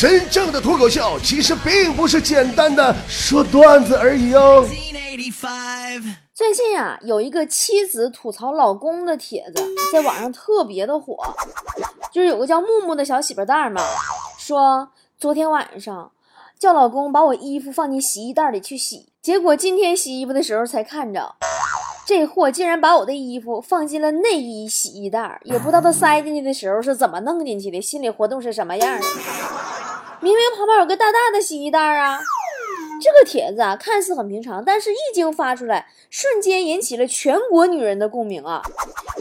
真正的脱口秀其实并不是简单的说段子而已哦。最近啊，有一个妻子吐槽老公的帖子在网上特别的火，就是有个叫木木的小媳妇蛋嘛，说昨天晚上叫老公把我衣服放进洗衣袋里去洗，结果今天洗衣服的时候才看着。这货竟然把我的衣服放进了内衣洗衣袋，也不知道他塞进去的时候是怎么弄进去的，心理活动是什么样的。明明旁边有个大大的洗衣袋啊！这个帖子啊，看似很平常，但是一经发出来，瞬间引起了全国女人的共鸣啊！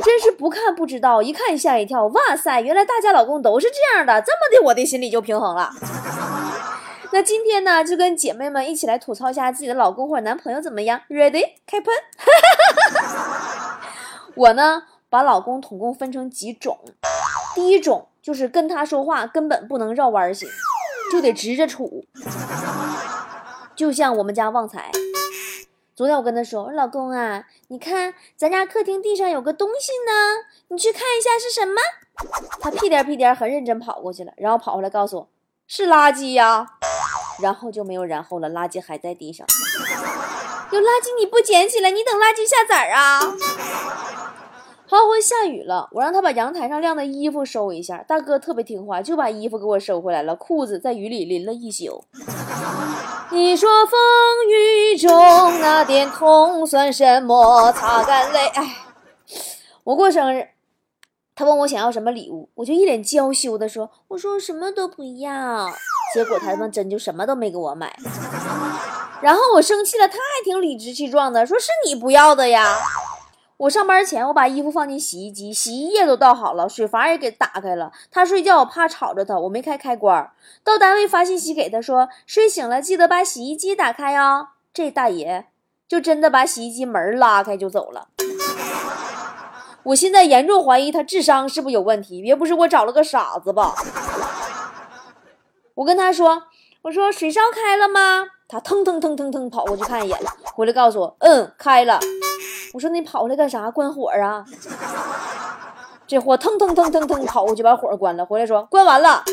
真是不看不知道，一看吓一跳。哇塞，原来大家老公都是这样的，这么的，我的心里就平衡了。那今天呢，就跟姐妹们一起来吐槽一下自己的老公或者男朋友怎么样？Ready？开喷！我呢，把老公统共分成几种。第一种就是跟他说话根本不能绕弯儿行，就得直着处。就像我们家旺财，昨天我跟他说：“我说老公啊，你看咱家客厅地上有个东西呢，你去看一下是什么。”他屁颠屁颠很认真跑过去了，然后跑回来告诉我：“是垃圾呀。”然后就没有然后了，垃圾还在地上。有垃圾你不捡起来，你等垃圾下崽啊？好，会下雨了，我让他把阳台上晾的衣服收一下。大哥特别听话，就把衣服给我收回来了，裤子在雨里淋了一宿。你说风雨中那点痛算什么？擦干泪。哎，我过生日。他问我想要什么礼物，我就一脸娇羞的说：“我说什么都不要。”结果他们真就什么都没给我买。然后我生气了，他还挺理直气壮的说：“是你不要的呀。”我上班前我把衣服放进洗衣机，洗衣液都倒好了，水阀也给打开了。他睡觉我怕吵着他，我没开开关。到单位发信息给他说：“睡醒了记得把洗衣机打开哦。”这大爷就真的把洗衣机门拉开就走了。我现在严重怀疑他智商是不是有问题，别不是我找了个傻子吧？我跟他说：“我说水烧开了吗？”他腾腾腾腾腾跑过去看一眼，回来告诉我：“嗯，开了。”我说：“你跑来干啥？关火啊？”这货腾腾腾腾腾跑过去把火关了，回来说：“关完了。”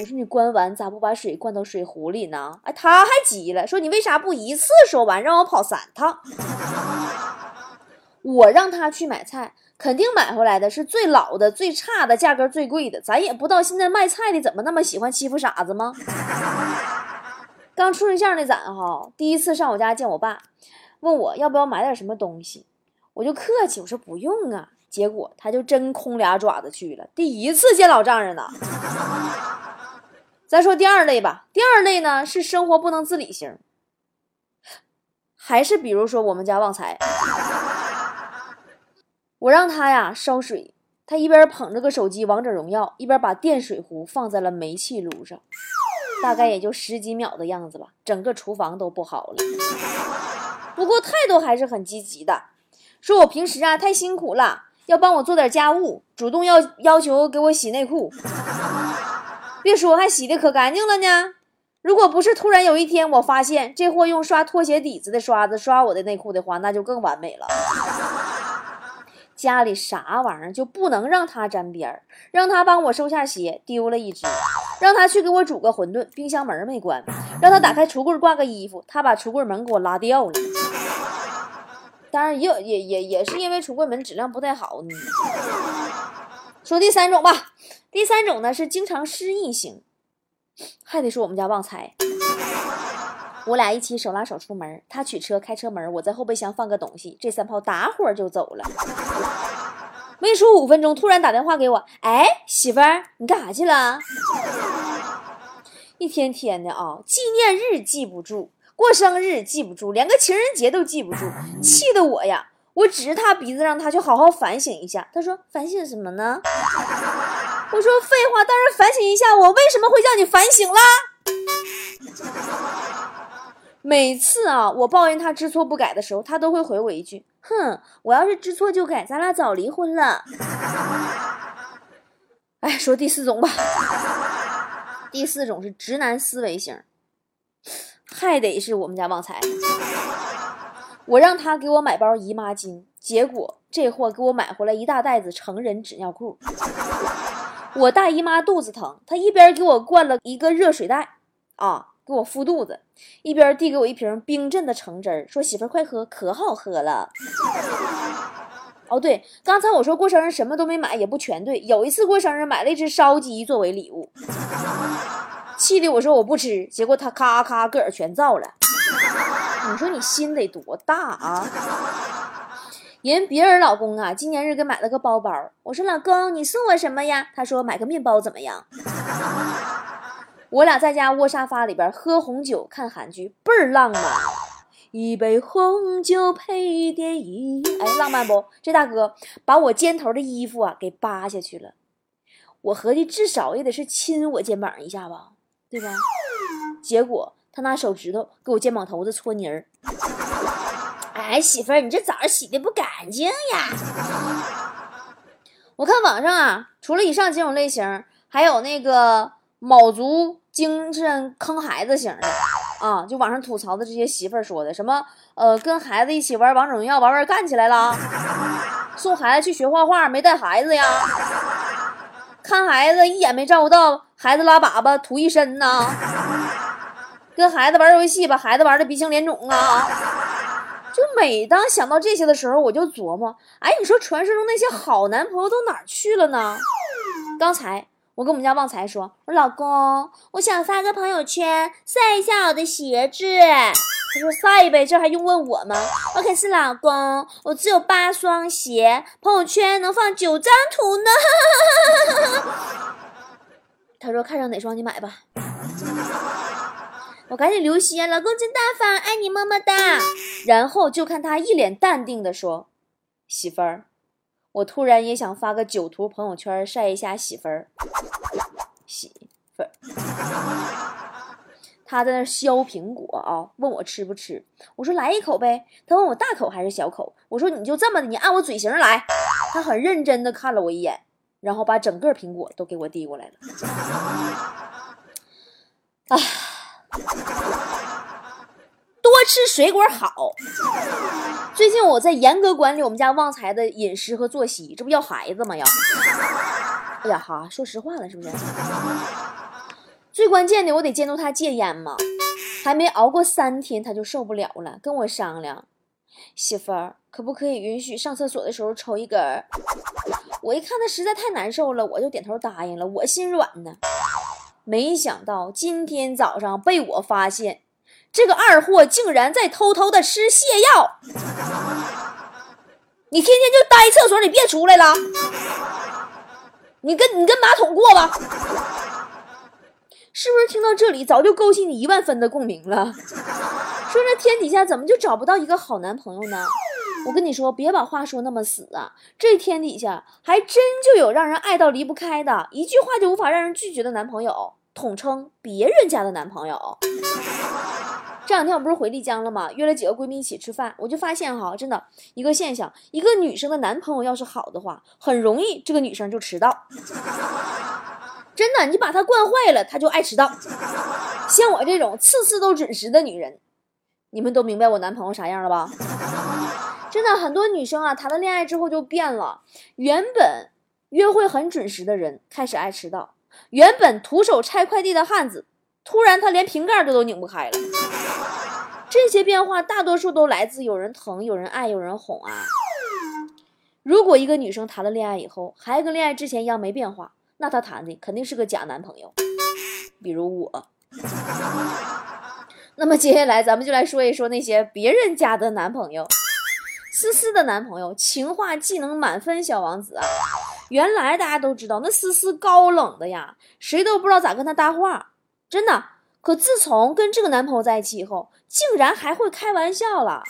我说：“你关完咋不把水灌到水壶里呢？”哎，他还急了，说：“你为啥不一次说完，让我跑三趟？”我让他去买菜。肯定买回来的是最老的、最差的、价格最贵的。咱也不知道现在卖菜的怎么那么喜欢欺负傻子吗？刚处对象那咱哈，第一次上我家见我爸，问我要不要买点什么东西，我就客气，我说不用啊。结果他就真空俩爪子去了。第一次见老丈人呢。咱说第二类吧，第二类呢是生活不能自理型，还是比如说我们家旺财。我让他呀烧水，他一边捧着个手机王者荣耀，一边把电水壶放在了煤气炉上，大概也就十几秒的样子吧，整个厨房都不好了。不过态度还是很积极的，说我平时啊太辛苦了，要帮我做点家务，主动要要求给我洗内裤。别说还洗的可干净了呢。如果不是突然有一天我发现这货用刷拖鞋底子的刷子刷我的内裤的话，那就更完美了。家里啥玩意儿就不能让他沾边儿，让他帮我收下鞋，丢了一只；让他去给我煮个馄饨，冰箱门没关；让他打开橱柜挂个衣服，他把橱柜门给我拉掉了。当然也也也也是因为橱柜门质量不太好呢。说第三种吧，第三种呢是经常失忆型，还得说我们家旺财。我俩一起手拉手出门，他取车开车门，我在后备箱放个东西，这三炮打火就走了。没出五分钟，突然打电话给我，哎，媳妇儿，你干啥去了？一天天的啊，纪念日记不住，过生日记不住，连个情人节都记不住，气得我呀！我指着他鼻子，让他去好好反省一下。他说：“反省什么呢？”我说：“废话，当然反省一下，我为什么会叫你反省啦？”每次啊，我抱怨他知错不改的时候，他都会回我一句：“哼，我要是知错就改，咱俩早离婚了。”哎，说第四种吧。第四种是直男思维型，还得是我们家旺财。我让他给我买包姨妈巾，结果这货给我买回来一大袋子成人纸尿裤。我大姨妈肚子疼，他一边给我灌了一个热水袋，啊，给我敷肚子，一边递给我一瓶冰镇的橙汁儿，说媳妇儿快喝，可好喝了。哦，对，刚才我说过生日什么都没买，也不全对。有一次过生日买了一只烧鸡作为礼物，气的我说我不吃，结果他咔咔个儿全造了。你说你心得多大啊？人别人老公啊，今年日给买了个包包。我说老公，你送我什么呀？他说买个面包怎么样？我俩在家窝沙发里边喝红酒看韩剧，倍儿浪漫。一杯红酒配电影，哎，浪漫不？这大哥把我肩头的衣服啊给扒下去了。我合计至少也得是亲我肩膀一下吧，对吧？结果他拿手指头给我肩膀头子搓泥儿。哎，媳妇儿，你这澡洗的不干净呀！我看网上啊，除了以上几种类型，还有那个卯足精神坑孩子型的。啊，就网上吐槽的这些媳妇儿说的什么，呃，跟孩子一起玩王者荣耀，玩玩干起来了；送孩子去学画画，没带孩子呀；看孩子一眼没照顾到，孩子拉粑粑吐一身呐；跟孩子玩游戏，把孩子玩的鼻青脸肿啊。就每当想到这些的时候，我就琢磨，哎，你说传说中那些好男朋友都哪儿去了呢？刚才。我跟我们家旺财说：“我老公，我想发个朋友圈晒一下我的鞋子。”他说：“晒呗，这还用问我吗？”我可是老公，我只有八双鞋，朋友圈能放九张图呢。他说：“看上哪双你买吧。”我赶紧留心，老公真大方，爱你么么哒。然后就看他一脸淡定的说：“媳妇儿。”我突然也想发个酒图朋友圈晒一下媳妇儿，他在那削苹果啊，问我吃不吃，我说来一口呗。他问我大口还是小口，我说你就这么的，你按我嘴型来。他很认真的看了我一眼，然后把整个苹果都给我递过来了。啊，多吃水果好。最近我在严格管理我们家旺财的饮食和作息，这不要孩子吗？要，哎呀哈，说实话了，是不是？最关键的，我得监督他戒烟嘛。还没熬过三天，他就受不了了，跟我商量，媳妇儿，可不可以允许上厕所的时候抽一根儿？我一看他实在太难受了，我就点头答应了。我心软呢，没想到今天早上被我发现。这个二货竟然在偷偷的吃泻药！你天天就待厕所里别出来了！你跟你跟马桶过吧！是不是听到这里早就勾起你一万分的共鸣了？说这天底下怎么就找不到一个好男朋友呢？我跟你说，别把话说那么死啊！这天底下还真就有让人爱到离不开的，一句话就无法让人拒绝的男朋友，统称别人家的男朋友。这两天我不是回丽江了吗？约了几个闺蜜一起吃饭，我就发现哈，真的一个现象，一个女生的男朋友要是好的话，很容易这个女生就迟到。真的，你把他惯坏了，他就爱迟到。像我这种次次都准时的女人，你们都明白我男朋友啥样了吧？真的，很多女生啊，谈了恋爱之后就变了，原本约会很准时的人开始爱迟到，原本徒手拆快递的汉子。突然，他连瓶盖都都拧不开了。这些变化大多数都来自有人疼、有人爱、有人哄啊。如果一个女生谈了恋爱以后还跟恋爱之前一样没变化，那她谈的肯定是个假男朋友，比如我。那么接下来咱们就来说一说那些别人家的男朋友。思思的男朋友，情话技能满分小王子啊。原来大家都知道，那思思高冷的呀，谁都不知道咋跟他搭话。真的，可自从跟这个男朋友在一起以后，竟然还会开玩笑了，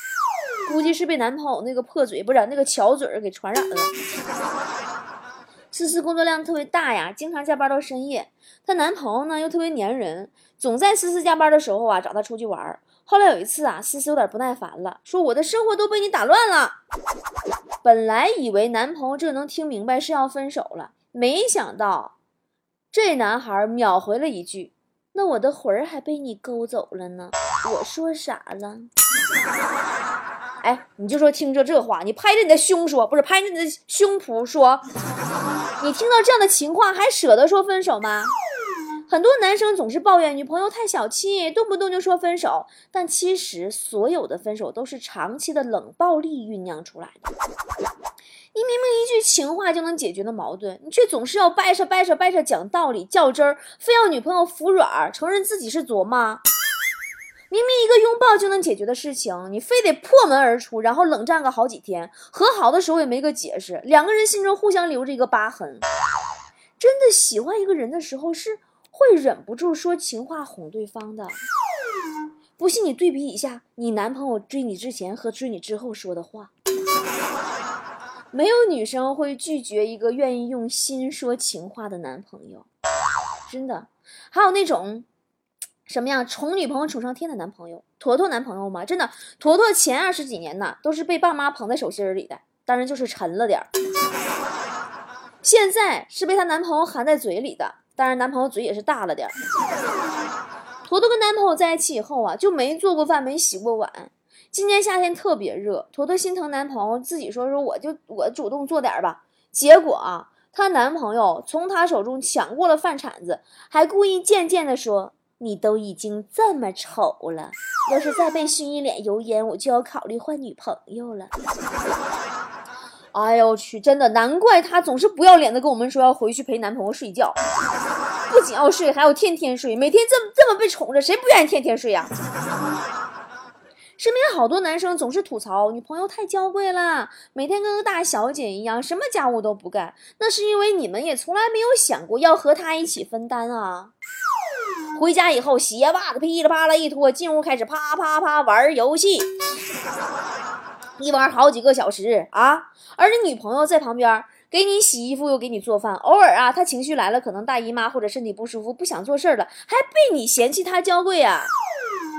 估计是被男朋友那个破嘴不是那个巧嘴儿给传染了。思思工作量特别大呀，经常加班到深夜。她男朋友呢又特别粘人，总在思思加班的时候啊找她出去玩。后来有一次啊，思思有点不耐烦了，说我的生活都被你打乱了。本来以为男朋友这能听明白是要分手了，没想到这男孩秒回了一句。那我的魂儿还被你勾走了呢，我说啥了？哎，你就说听着这话，你拍着你的胸说，不是拍着你的胸脯说，你听到这样的情况还舍得说分手吗？很多男生总是抱怨女朋友太小气，动不动就说分手，但其实所有的分手都是长期的冷暴力酝酿出来的。你明明一句情话就能解决的矛盾，你却总是要掰扯掰扯掰扯讲道理较真儿，非要女朋友服软，承认自己是琢妈。明明一个拥抱就能解决的事情，你非得破门而出，然后冷战个好几天，和好的时候也没个解释，两个人心中互相留着一个疤痕。真的喜欢一个人的时候是。会忍不住说情话哄对方的，不信你对比一下你男朋友追你之前和追你之后说的话。没有女生会拒绝一个愿意用心说情话的男朋友，真的。还有那种什么样，宠女朋友宠上天的男朋友，坨坨男朋友吗？真的，坨坨前二十几年呢都是被爸妈捧在手心里的，当然就是沉了点儿。现在是被她男朋友含在嘴里的。当然，男朋友嘴也是大了点儿。坨坨跟男朋友在一起以后啊，就没做过饭，没洗过碗。今年夏天特别热，坨坨心疼男朋友，自己说说我就我主动做点吧。结果啊，她男朋友从她手中抢过了饭铲子，还故意贱贱的说：“你都已经这么丑了，要是再被熏一脸油烟，我就要考虑换女朋友了。”哎呦我去，真的难怪她总是不要脸的跟我们说要回去陪男朋友睡觉，不仅要睡，还要天天睡，每天这么这么被宠着，谁不愿意天天睡呀？身边好多男生总是吐槽女朋友太娇贵了，每天跟个大小姐一样，什么家务都不干。那是因为你们也从来没有想过要和她一起分担啊。回家以后，鞋袜子噼里啪啦一脱，进屋开始啪啪啪玩游戏。一玩好几个小时啊，而你女朋友在旁边给你洗衣服又给你做饭，偶尔啊，她情绪来了，可能大姨妈或者身体不舒服不想做事了，还被你嫌弃她娇贵啊！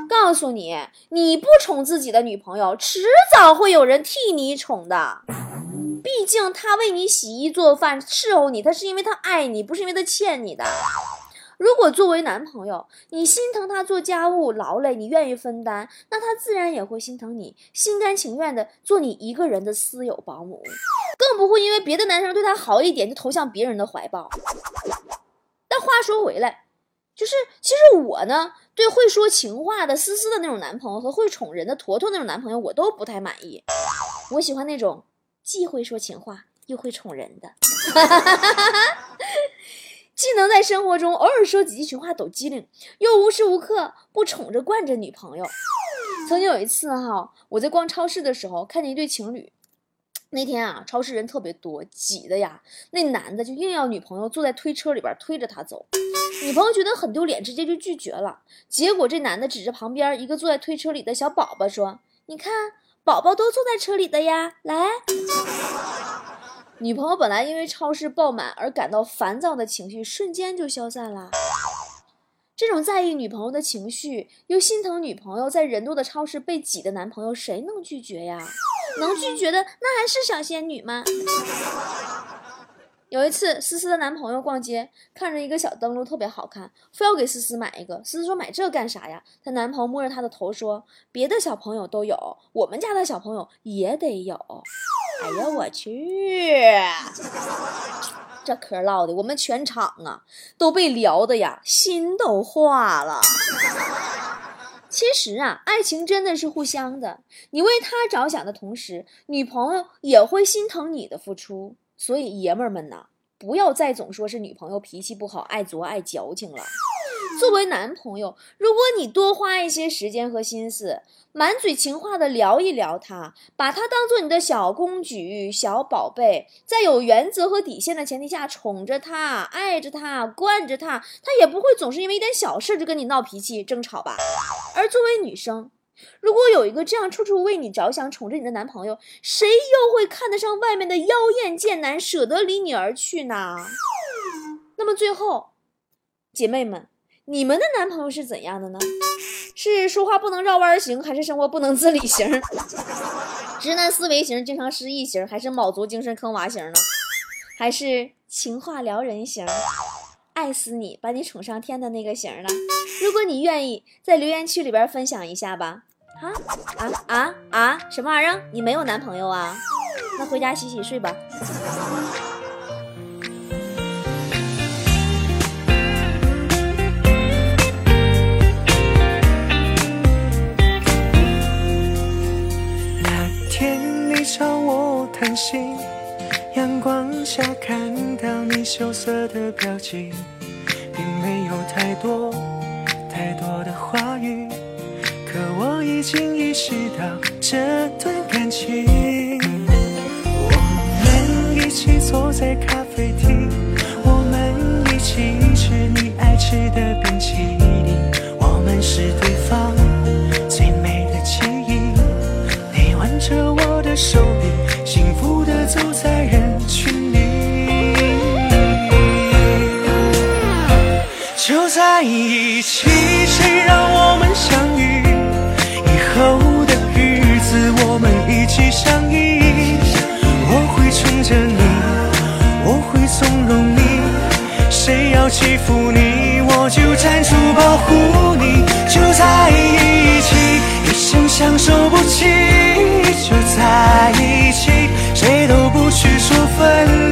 告诉你，你不宠自己的女朋友，迟早会有人替你宠的。毕竟她为你洗衣做饭伺候你，她是因为她爱你，不是因为她欠你的。如果作为男朋友，你心疼他做家务劳累，你愿意分担，那他自然也会心疼你，心甘情愿的做你一个人的私有保姆，更不会因为别的男生对他好一点就投向别人的怀抱。但话说回来，就是其实我呢，对会说情话的思思的那种男朋友和会宠人的坨坨那种男朋友，我都不太满意。我喜欢那种既会说情话又会宠人的。既能在生活中偶尔说几句情话抖机灵，又无时无刻不宠着惯着女朋友。曾经有一次哈，我在逛超市的时候，看见一对情侣。那天啊，超市人特别多，挤的呀。那男的就硬要女朋友坐在推车里边推着他走，女朋友觉得很丢脸，直接就拒绝了。结果这男的指着旁边一个坐在推车里的小宝宝说：“你看，宝宝都坐在车里的呀，来。”女朋友本来因为超市爆满而感到烦躁的情绪瞬间就消散了。这种在意女朋友的情绪，又心疼女朋友在人多的超市被挤的男朋友，谁能拒绝呀？能拒绝的那还是小仙女吗？有一次，思思的男朋友逛街，看着一个小灯笼特别好看，非要给思思买一个。思思说：“买这干啥呀？”她男朋友摸着她的头说：“别的小朋友都有，我们家的小朋友也得有。”哎呀，我去，这嗑唠的，我们全场啊都被聊的呀，心都化了。其实啊，爱情真的是互相的，你为他着想的同时，女朋友也会心疼你的付出。所以，爷们儿们呐，不要再总说是女朋友脾气不好、爱作爱矫情了。作为男朋友，如果你多花一些时间和心思，满嘴情话的聊一聊他，把他当做你的小公举、小宝贝，在有原则和底线的前提下宠着他、爱着他、惯着他，他也不会总是因为一点小事就跟你闹脾气、争吵吧。而作为女生，如果有一个这样处处为你着想、宠着你的男朋友，谁又会看得上外面的妖艳贱男，舍得离你而去呢？那么最后，姐妹们，你们的男朋友是怎样的呢？是说话不能绕弯型，还是生活不能自理型？直男思维型、经常失忆型，还是卯足精神坑娃型呢？还是情话撩人型？爱死你，把你宠上天的那个型呢？如果你愿意，在留言区里边分享一下吧。啊啊啊啊！什么玩意儿？你没有男朋友啊？那回家洗洗睡吧。羞涩的表情，并没有太多太多的话语，可我已经意识到这段感情。我们一起坐在咖啡厅，我们一起吃你爱吃的冰淇淋，我们是对方最美的记忆。你挽着我的手臂一起，谁让我们相遇？以后的日子，我们一起相依。我会宠着你，我会纵容你。谁要欺负你，我就站出保护你。就在一起，一生相守不弃。就在一起，谁都不许说分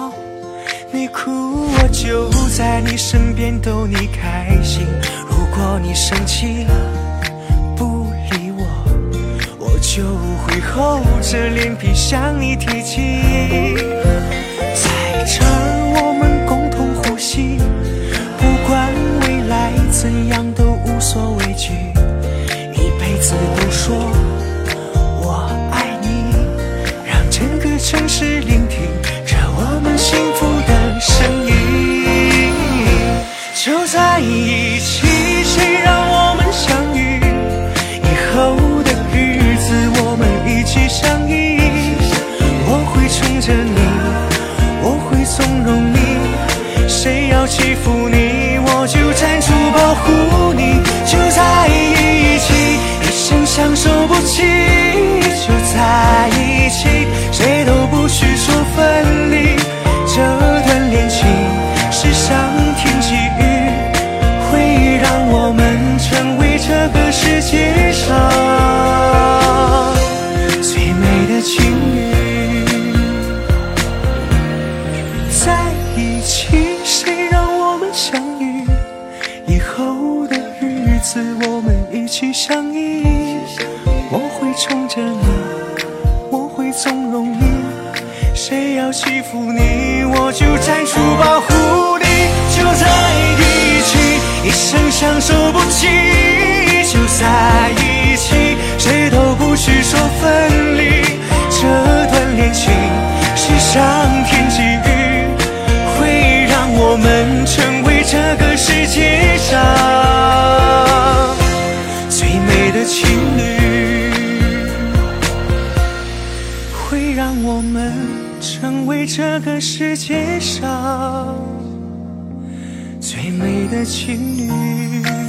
笑；你哭，我就在你身边逗你开心。如果你生气了不理我，我就会厚着脸皮向你提起。在这儿，我们共同呼吸，不管未来怎样都无所畏惧，一辈子都说我们成为这个世界上最美的情侣，会让我们成为这个世界上最美的情侣。